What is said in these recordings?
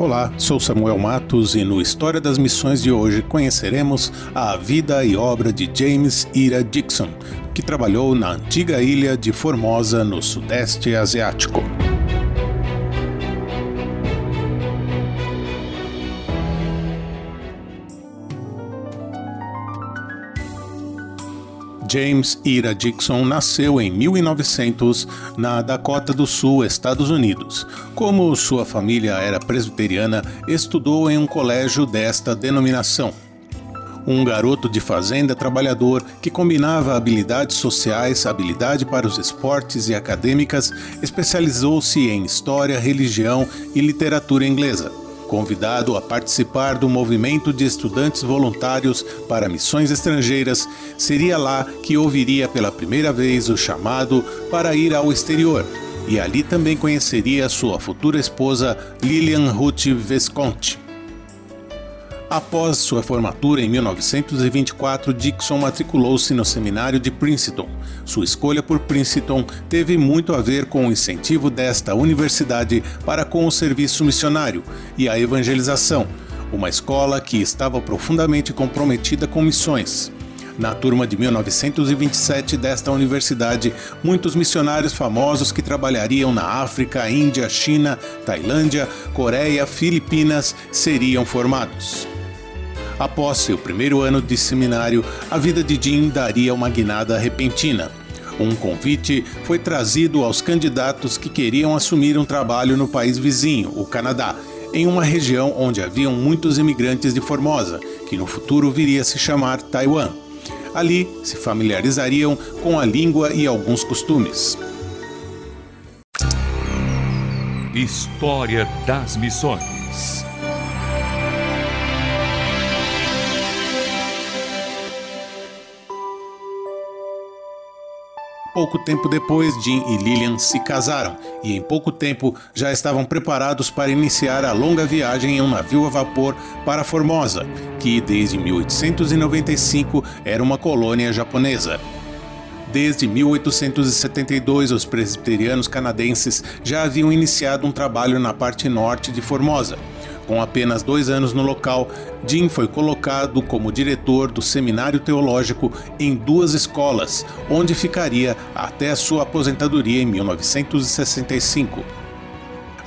Olá, sou Samuel Matos e no História das Missões de hoje conheceremos a vida e obra de James Ira Dixon, que trabalhou na antiga ilha de Formosa, no Sudeste Asiático. James Ira Dixon nasceu em 1900 na Dakota do Sul, Estados Unidos. Como sua família era presbiteriana, estudou em um colégio desta denominação. Um garoto de fazenda trabalhador que combinava habilidades sociais, habilidade para os esportes e acadêmicas, especializou-se em história, religião e literatura inglesa convidado a participar do movimento de estudantes voluntários para missões estrangeiras, seria lá que ouviria pela primeira vez o chamado para ir ao exterior. E ali também conheceria sua futura esposa Lillian Ruth Visconti. Após sua formatura em 1924, Dixon matriculou-se no seminário de Princeton. Sua escolha por Princeton teve muito a ver com o incentivo desta universidade para com o serviço missionário e a evangelização, uma escola que estava profundamente comprometida com missões. Na turma de 1927 desta universidade, muitos missionários famosos que trabalhariam na África, Índia, China, Tailândia, Coreia, Filipinas seriam formados. Após seu primeiro ano de seminário, a vida de Jim daria uma guinada repentina. Um convite foi trazido aos candidatos que queriam assumir um trabalho no país vizinho, o Canadá, em uma região onde haviam muitos imigrantes de Formosa, que no futuro viria a se chamar Taiwan. Ali se familiarizariam com a língua e alguns costumes. História das Missões Pouco tempo depois, Jim e Lillian se casaram e, em pouco tempo, já estavam preparados para iniciar a longa viagem em um navio a vapor para Formosa, que desde 1895 era uma colônia japonesa. Desde 1872, os presbiterianos canadenses já haviam iniciado um trabalho na parte norte de Formosa com apenas dois anos no local, Jim foi colocado como diretor do Seminário Teológico em duas escolas, onde ficaria até sua aposentadoria em 1965.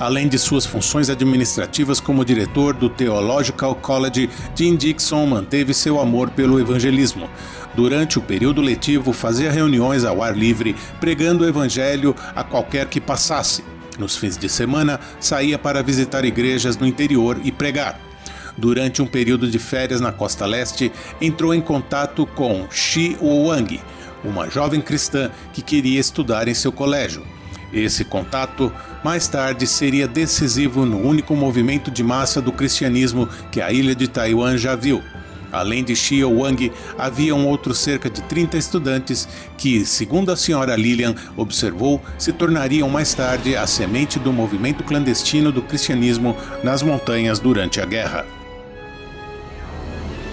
Além de suas funções administrativas como diretor do Theological College, Jim Dixon manteve seu amor pelo evangelismo. Durante o período letivo, fazia reuniões ao ar livre, pregando o evangelho a qualquer que passasse. Nos fins de semana, saía para visitar igrejas no interior e pregar. Durante um período de férias na costa leste, entrou em contato com Shi Wang, uma jovem cristã que queria estudar em seu colégio. Esse contato, mais tarde, seria decisivo no único movimento de massa do cristianismo que a ilha de Taiwan já viu Além de Xia Wang, haviam outros cerca de 30 estudantes que, segundo a senhora Lilian observou, se tornariam mais tarde a semente do movimento clandestino do cristianismo nas montanhas durante a guerra.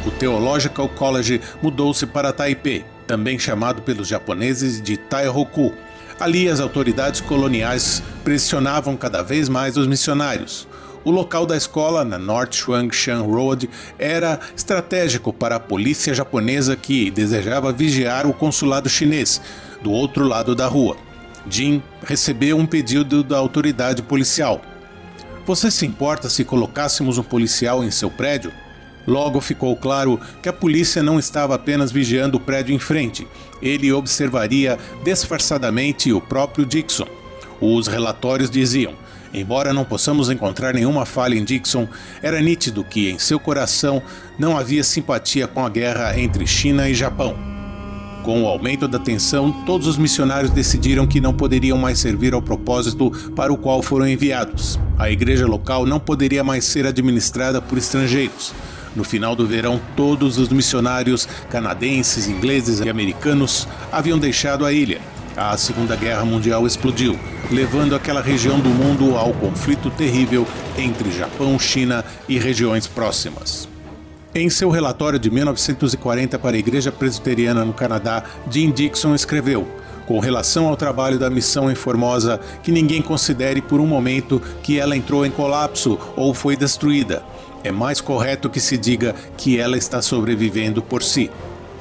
O Theological College mudou-se para Taipei, também chamado pelos japoneses de Taihoku. Ali, as autoridades coloniais pressionavam cada vez mais os missionários. O local da escola, na North Shuangshan Road, era estratégico para a polícia japonesa que desejava vigiar o consulado chinês, do outro lado da rua. Jin recebeu um pedido da autoridade policial. Você se importa se colocássemos um policial em seu prédio? Logo ficou claro que a polícia não estava apenas vigiando o prédio em frente, ele observaria disfarçadamente o próprio Dixon. Os relatórios diziam: Embora não possamos encontrar nenhuma falha em Dixon, era nítido que em seu coração não havia simpatia com a guerra entre China e Japão. Com o aumento da tensão, todos os missionários decidiram que não poderiam mais servir ao propósito para o qual foram enviados. A igreja local não poderia mais ser administrada por estrangeiros. No final do verão, todos os missionários canadenses, ingleses e americanos haviam deixado a ilha A Segunda Guerra Mundial explodiu, levando aquela região do mundo ao conflito terrível entre Japão, China e regiões próximas. Em seu relatório de 1940 para a Igreja Presbiteriana no Canadá, Jim Dixon escreveu: com relação ao trabalho da missão em Formosa, que ninguém considere por um momento que ela entrou em colapso ou foi destruída. É mais correto que se diga que ela está sobrevivendo por si.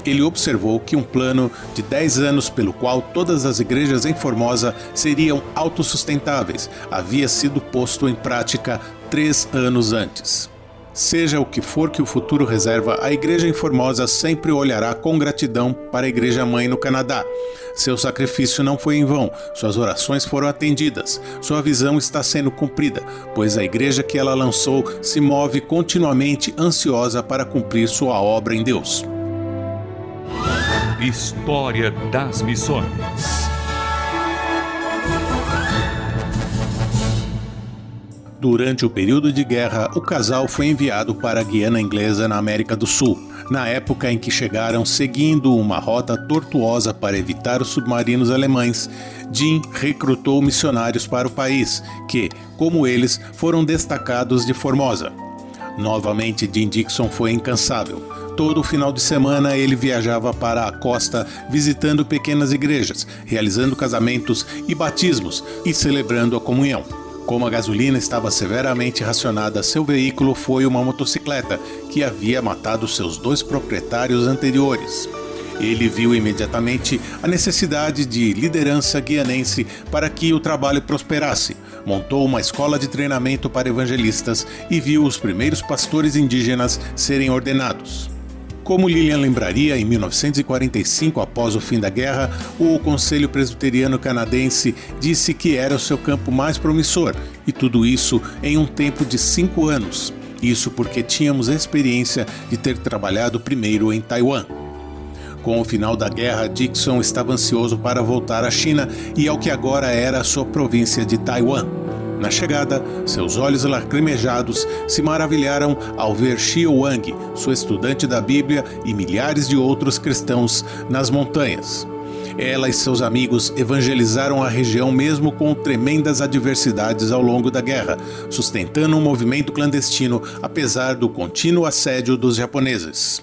Ele observou que um plano de 10 anos pelo qual todas as igrejas em Formosa seriam autossustentáveis havia sido posto em prática três anos antes. Seja o que for que o futuro reserva, a Igreja em Formosa sempre olhará com gratidão para a Igreja Mãe no Canadá. Seu sacrifício não foi em vão, suas orações foram atendidas, sua visão está sendo cumprida, pois a igreja que ela lançou se move continuamente ansiosa para cumprir sua obra em Deus. História das Missões. Durante o período de guerra, o casal foi enviado para a Guiana Inglesa, na América do Sul. Na época em que chegaram seguindo uma rota tortuosa para evitar os submarinos alemães, Jim recrutou missionários para o país, que, como eles, foram destacados de Formosa. Novamente, Jim Dixon foi incansável todo final de semana ele viajava para a costa visitando pequenas igrejas, realizando casamentos e batismos e celebrando a comunhão. Como a gasolina estava severamente racionada, seu veículo foi uma motocicleta que havia matado seus dois proprietários anteriores. Ele viu imediatamente a necessidade de liderança guianense para que o trabalho prosperasse. Montou uma escola de treinamento para evangelistas e viu os primeiros pastores indígenas serem ordenados. Como Lilian lembraria, em 1945, após o fim da guerra, o Conselho Presbiteriano Canadense disse que era o seu campo mais promissor, e tudo isso em um tempo de cinco anos. Isso porque tínhamos a experiência de ter trabalhado primeiro em Taiwan. Com o final da guerra, Dixon estava ansioso para voltar à China e ao que agora era a sua província de Taiwan. Na chegada, seus olhos lacrimejados se maravilharam ao ver Xiu Wang, sua estudante da Bíblia e milhares de outros cristãos nas montanhas. Ela e seus amigos evangelizaram a região mesmo com tremendas adversidades ao longo da guerra, sustentando um movimento clandestino apesar do contínuo assédio dos japoneses.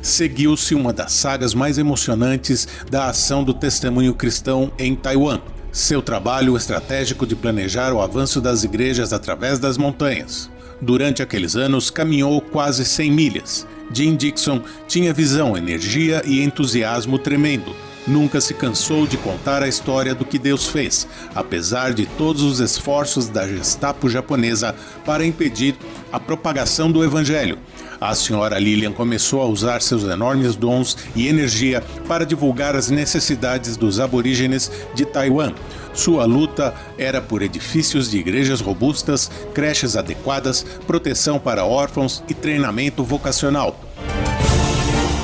Seguiu-se uma das sagas mais emocionantes da ação do testemunho cristão em Taiwan seu trabalho estratégico de planejar o avanço das igrejas através das montanhas. Durante aqueles anos, caminhou quase 100 milhas. Jim Dixon tinha visão, energia e entusiasmo tremendo. Nunca se cansou de contar a história do que Deus fez, apesar de todos os esforços da Gestapo japonesa para impedir a propagação do Evangelho a senhora Lilian começou a usar seus enormes dons e energia para divulgar as necessidades dos aborígenes de Taiwan. Sua luta era por edifícios de igrejas robustas, creches adequadas, proteção para órfãos e treinamento vocacional.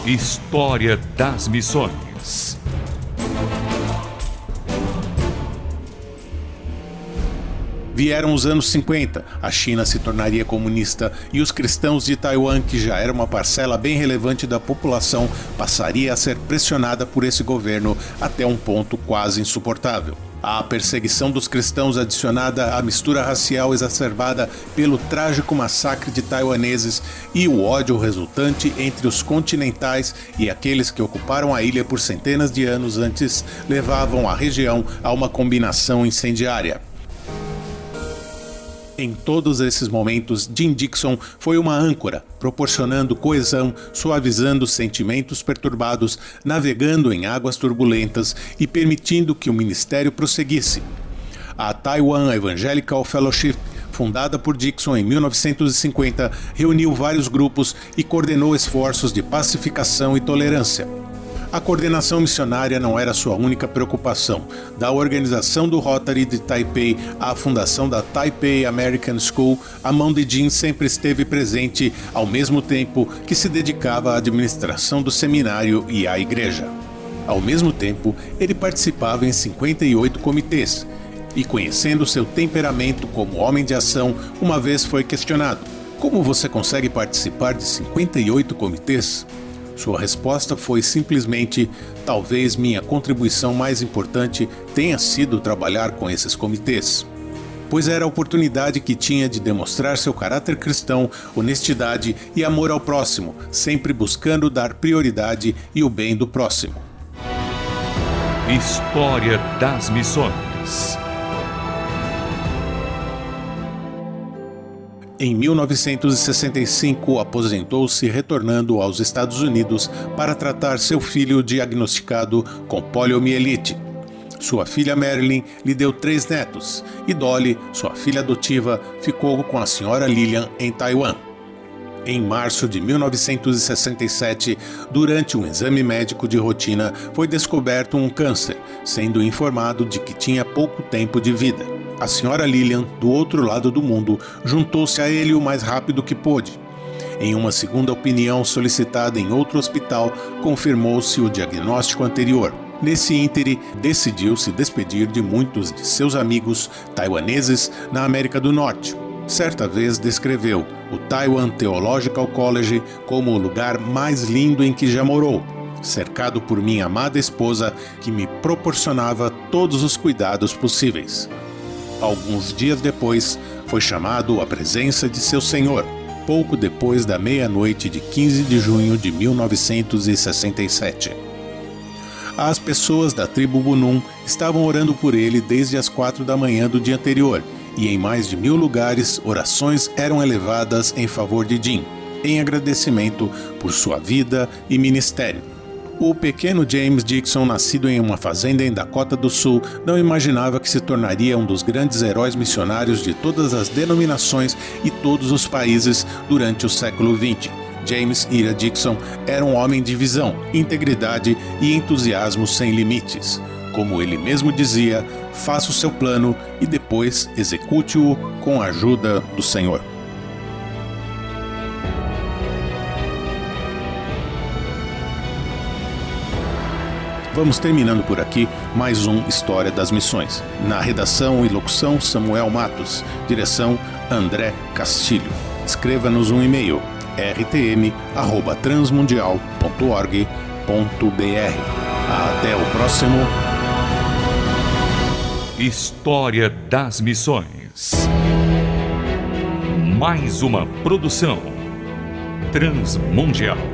História das Missões Vieram os anos 50, a China se tornaria comunista e os cristãos de Taiwan, que já era uma parcela bem relevante da população, passaria a ser pressionada por esse governo até um ponto quase insuportável. A perseguição dos cristãos adicionada à mistura racial exacerbada pelo trágico massacre de taiwaneses e o ódio resultante entre os continentais e aqueles que ocuparam a ilha por centenas de anos antes levavam a região a uma combinação incendiária. Em todos esses momentos, Jim Dixon foi uma âncora, proporcionando coesão, suavizando sentimentos perturbados, navegando em águas turbulentas e permitindo que o ministério prosseguisse. A Taiwan Evangelical Fellowship fundada por Dixon em 1950, reuniu vários grupos e coordenou esforços de pacificação e tolerância. A coordenação missionária não era sua única preocupação. Da organização do Rotary de Taipei à fundação da Taipei American School, a mão de Jim sempre esteve presente, ao mesmo tempo que se dedicava à administração do seminário e à igreja. Ao mesmo tempo, ele participava em 58 comitês. E conhecendo seu temperamento como homem de ação, uma vez foi questionado: Como você consegue participar de 58 comitês? Sua resposta foi simplesmente: talvez minha contribuição mais importante tenha sido trabalhar com esses comitês. Pois era a oportunidade que tinha de demonstrar seu caráter cristão, honestidade e amor ao próximo, sempre buscando dar prioridade e o bem do próximo. História das Missões Em 1965, aposentou-se retornando aos Estados Unidos para tratar seu filho diagnosticado com poliomielite. Sua filha Marilyn lhe deu três netos e Dolly, sua filha adotiva, ficou com a senhora Lillian em Taiwan. Em março de 1967, durante um exame médico de rotina, foi descoberto um câncer, sendo informado de que tinha pouco tempo de vida. A senhora Lillian, do outro lado do mundo, juntou-se a ele o mais rápido que pôde. Em uma segunda opinião solicitada em outro hospital, confirmou-se o diagnóstico anterior. Nesse íntere, decidiu se despedir de muitos de seus amigos taiwaneses na América do Norte. Certa vez descreveu o Taiwan Theological College como o lugar mais lindo em que já morou, cercado por minha amada esposa que me proporcionava todos os cuidados possíveis alguns dias depois, foi chamado à presença de seu senhor, pouco depois da meia-noite de 15 de junho de 1967. As pessoas da tribo Bunun estavam orando por ele desde as quatro da manhã do dia anterior, e em mais de mil lugares orações eram elevadas em favor de Jim, em agradecimento por sua vida e ministério. O pequeno James Dixon, nascido em uma fazenda em Dakota do Sul, não imaginava que se tornaria um dos grandes heróis missionários de todas as denominações e todos os países durante o século XX. James Ira Dixon era um homem de visão, integridade e entusiasmo sem limites. Como ele mesmo dizia, faça o seu plano e depois execute-o com a ajuda do Senhor. Vamos terminando por aqui mais um História das Missões. Na redação e locução, Samuel Matos. Direção, André Castilho. Escreva-nos um e-mail rtm@transmundial.org.br. Até o próximo História das Missões. Mais uma produção transmundial.